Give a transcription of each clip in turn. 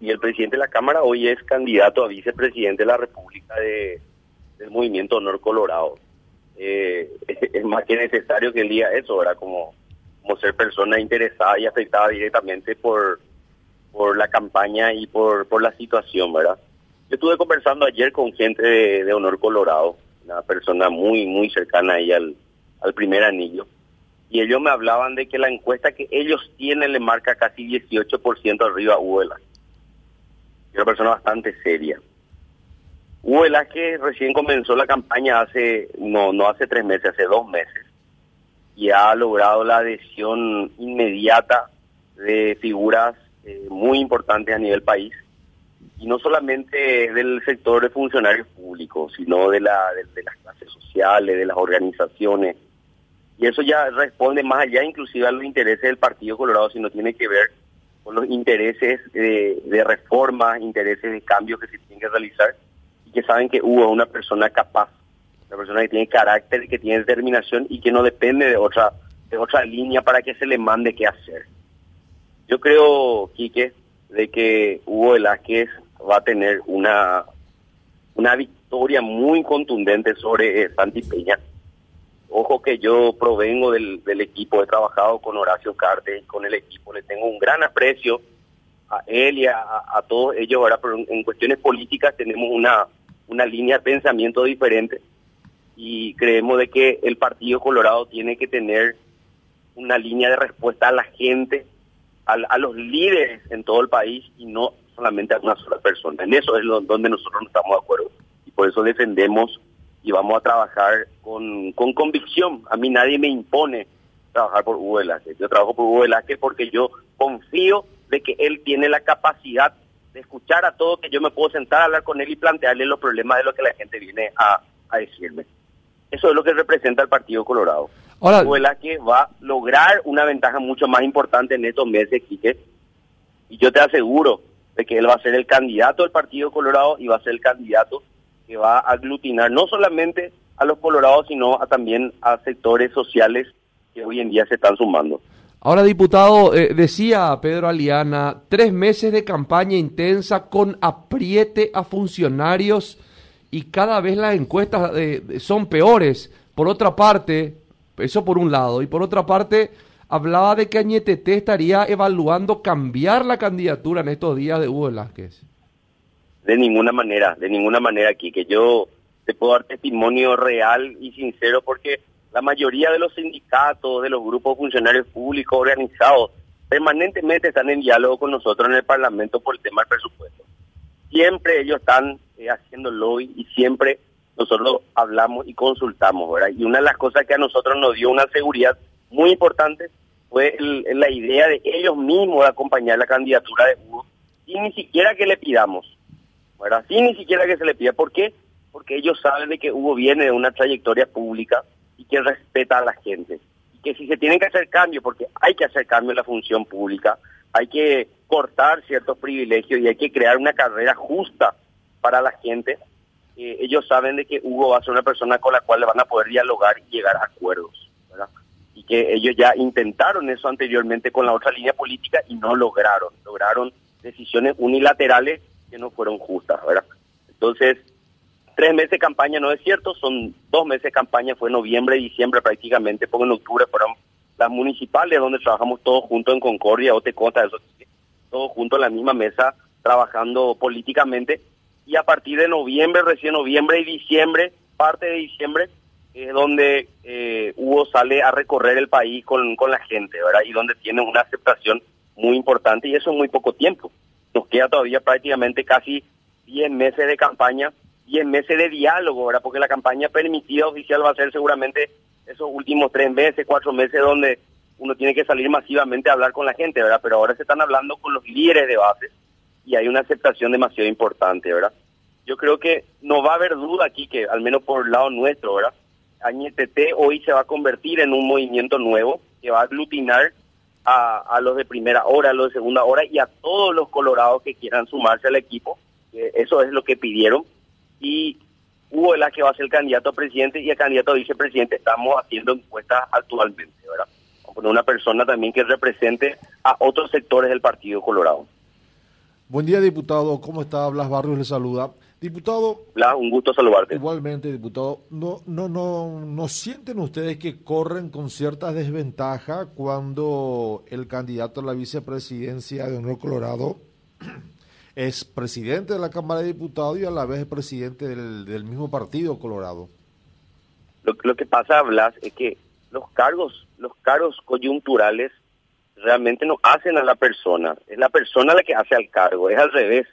y el presidente de la Cámara hoy es candidato a vicepresidente de la República de, del Movimiento Honor Colorado. Eh, es más que necesario que él diga eso, ¿verdad? Como, como ser persona interesada y afectada directamente por, por la campaña y por, por la situación, ¿verdad? Yo estuve conversando ayer con gente de, Honor Colorado, una persona muy, muy cercana ahí al, al primer anillo, y ellos me hablaban de que la encuesta que ellos tienen le marca casi 18% arriba a Hugo Es una persona bastante seria. Hugo que recién comenzó la campaña hace, no, no hace tres meses, hace dos meses, y ha logrado la adhesión inmediata de figuras eh, muy importantes a nivel país, y no solamente del sector de funcionarios públicos, sino de, la, de las clases sociales, de las organizaciones, y eso ya responde más allá inclusive a los intereses del Partido Colorado, sino tiene que ver con los intereses de, de reformas, intereses de cambios que se tienen que realizar y que saben que Hugo es una persona capaz, una persona que tiene carácter, que tiene determinación y que no depende de otra de otra línea para que se le mande qué hacer. Yo creo, Quique, de que Hugo Velázquez va a tener una, una victoria muy contundente sobre Santi Peña Ojo que yo provengo del, equipo, he trabajado con Horacio Carte, con el equipo, le tengo un gran aprecio a él y a, todos ellos, ahora pero en cuestiones políticas tenemos una, una línea de pensamiento diferente y creemos de que el Partido Colorado tiene que tener una línea de respuesta a la gente, a, a los líderes en todo el país y no solamente a una sola persona. En eso es donde nosotros no estamos de acuerdo y por eso defendemos y vamos a trabajar con, con convicción. A mí nadie me impone trabajar por Hugo Velázquez. Yo trabajo por Hugo Velázquez porque yo confío de que él tiene la capacidad de escuchar a todo, que yo me puedo sentar a hablar con él y plantearle los problemas de lo que la gente viene a, a decirme. Eso es lo que representa el Partido Colorado. Ahora, Hugo Velázquez va a lograr una ventaja mucho más importante en estos meses, Quique, y yo te aseguro de que él va a ser el candidato del Partido Colorado y va a ser el candidato que va a aglutinar no solamente a los colorados, sino a, también a sectores sociales que hoy en día se están sumando. Ahora, diputado, eh, decía Pedro Aliana, tres meses de campaña intensa con apriete a funcionarios y cada vez las encuestas eh, son peores. Por otra parte, eso por un lado, y por otra parte, hablaba de que Añetete estaría evaluando cambiar la candidatura en estos días de Hugo Velázquez. De ninguna manera, de ninguna manera aquí, que yo te puedo dar testimonio real y sincero porque la mayoría de los sindicatos, de los grupos funcionarios públicos organizados, permanentemente están en diálogo con nosotros en el Parlamento por el tema del presupuesto. Siempre ellos están eh, haciéndolo y, siempre nosotros hablamos y consultamos, ¿verdad? Y una de las cosas que a nosotros nos dio una seguridad muy importante fue la idea de ellos mismos de acompañar la candidatura de Hugo y ni siquiera que le pidamos. ¿Verdad? Ni siquiera que se le pida. ¿Por qué? Porque ellos saben de que Hugo viene de una trayectoria pública y que respeta a la gente. Y que si se tienen que hacer cambios, porque hay que hacer cambios en la función pública, hay que cortar ciertos privilegios y hay que crear una carrera justa para la gente, eh, ellos saben de que Hugo va a ser una persona con la cual le van a poder dialogar y llegar a acuerdos. Y que ellos ya intentaron eso anteriormente con la otra línea política y no lograron. Lograron decisiones unilaterales que no fueron justas, ¿verdad? Entonces, tres meses de campaña no es cierto, son dos meses de campaña, fue noviembre y diciembre prácticamente, porque en octubre fueron las municipales donde trabajamos todos juntos en Concordia, o te todos juntos en la misma mesa trabajando políticamente y a partir de noviembre, recién noviembre y diciembre, parte de diciembre, es donde eh, Hugo sale a recorrer el país con, con la gente, ¿verdad? Y donde tiene una aceptación muy importante y eso es muy poco tiempo. Nos queda todavía prácticamente casi 10 meses de campaña, 10 meses de diálogo, ¿verdad? Porque la campaña permitida oficial va a ser seguramente esos últimos tres meses, cuatro meses donde uno tiene que salir masivamente a hablar con la gente, ¿verdad? Pero ahora se están hablando con los líderes de base y hay una aceptación demasiado importante, ¿verdad? Yo creo que no va a haber duda aquí que, al menos por el lado nuestro, ¿verdad? Añetete hoy se va a convertir en un movimiento nuevo que va a aglutinar a, los de primera hora, a los de segunda hora y a todos los colorados que quieran sumarse al equipo. eso es lo que pidieron. Y Hugo la que va a ser el candidato a presidente y el candidato a vicepresidente. Estamos haciendo encuestas actualmente, ¿verdad? Vamos a una persona también que represente a otros sectores del Partido Colorado. Buen día, diputado. ¿Cómo está? Blas Barrios le saluda. Diputado. Blas, un gusto saludarte. Igualmente, diputado. ¿No, no, no, ¿No sienten ustedes que corren con cierta desventaja cuando el candidato a la vicepresidencia de Honor Colorado es presidente de la Cámara de Diputados y a la vez presidente del, del mismo partido Colorado? Lo, lo que pasa, Blas, es que los cargos, los cargos coyunturales realmente no hacen a la persona, es la persona la que hace al cargo, es al revés.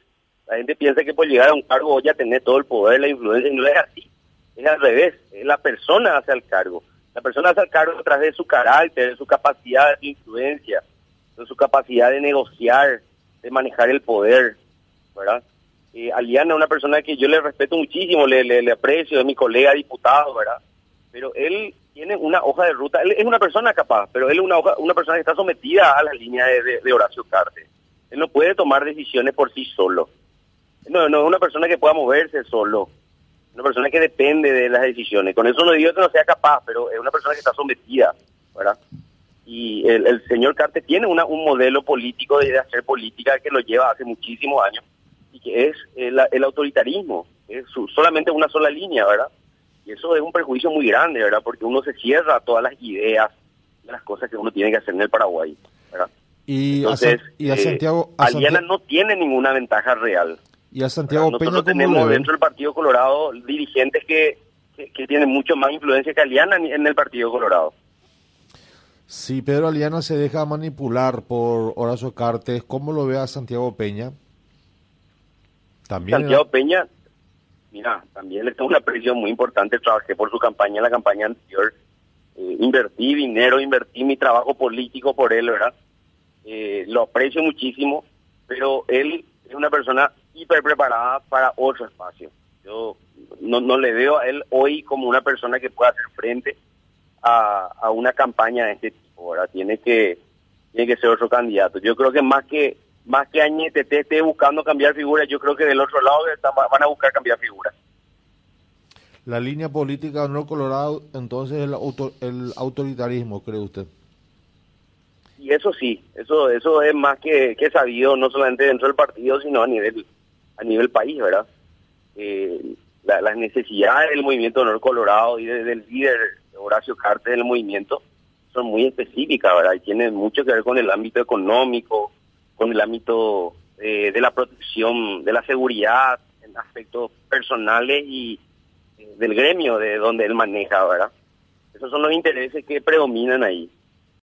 La gente piensa que por llegar a un cargo ya tener todo el poder, la influencia, y no es así. Es al revés, es la persona hace al cargo. La persona hace al cargo a de su carácter, de su capacidad de influencia, de su capacidad de negociar, de manejar el poder, ¿verdad? Eh, Aliana es una persona que yo le respeto muchísimo, le, le, aprecio, es mi colega diputado, ¿verdad? Pero él tiene una hoja de ruta, él es una persona capaz, pero él es una, una persona que está sometida a la línea de, de Horacio Carte. Él no puede tomar decisiones por sí solo. No, no es una persona que pueda moverse solo. Una persona que depende de las decisiones. Con eso no digo que no sea capaz, pero es una persona que está sometida, ¿verdad? Y el, señor Carte tiene una, un modelo político de, hacer política que lo lleva hace muchísimos años y que es el, autoritarismo. Es solamente una sola línea, ¿verdad? Y eso es un perjuicio muy grande, ¿verdad? Porque uno se cierra a todas las ideas, de las cosas que uno tiene que hacer en el Paraguay, ¿verdad? Y Entonces, a, eh, Santiago, Aliana no tiene ninguna ventaja real. Y a Santiago Peña, Nosotros tenemos dentro del Partido Colorado dirigentes que, que, tienen mucho más influencia que Aliana en el Partido Colorado. Si Pedro Aliana se deja manipular por Horacio Cartes, ¿cómo lo ve a Santiago Peña? También Santiago Peña, mira, también le tengo una presión muy importante. Trabajé por su campaña en la campaña anterior. Eh, invertí dinero, invertí mi trabajo político por él, ¿verdad? Eh, lo aprecio muchísimo, pero él es una persona hiper preparada para otro espacio. Yo no, no le veo a él hoy como una persona que pueda hacer frente a, a una campaña de este tipo, ¿verdad? Tiene que, tiene que ser otro candidato. Yo creo que más que más que Añete esté buscando cambiar figuras, yo creo que del otro lado van a buscar cambiar figuras. La línea política no Colorado, entonces el, el autoritarismo, cree usted. Y eso sí, eso eso es más que, que sabido, no solamente dentro del partido, sino a nivel a nivel país, ¿verdad? Eh, las necesidades del movimiento Honor Colorado y del líder Horacio Cartes del movimiento son muy específicas, ¿verdad? Y tienen mucho que ver con el ámbito económico, con el ámbito eh, de la protección, de la seguridad, en aspectos personales y eh, del gremio de donde él maneja, ¿verdad? Esos son los intereses que predominan ahí.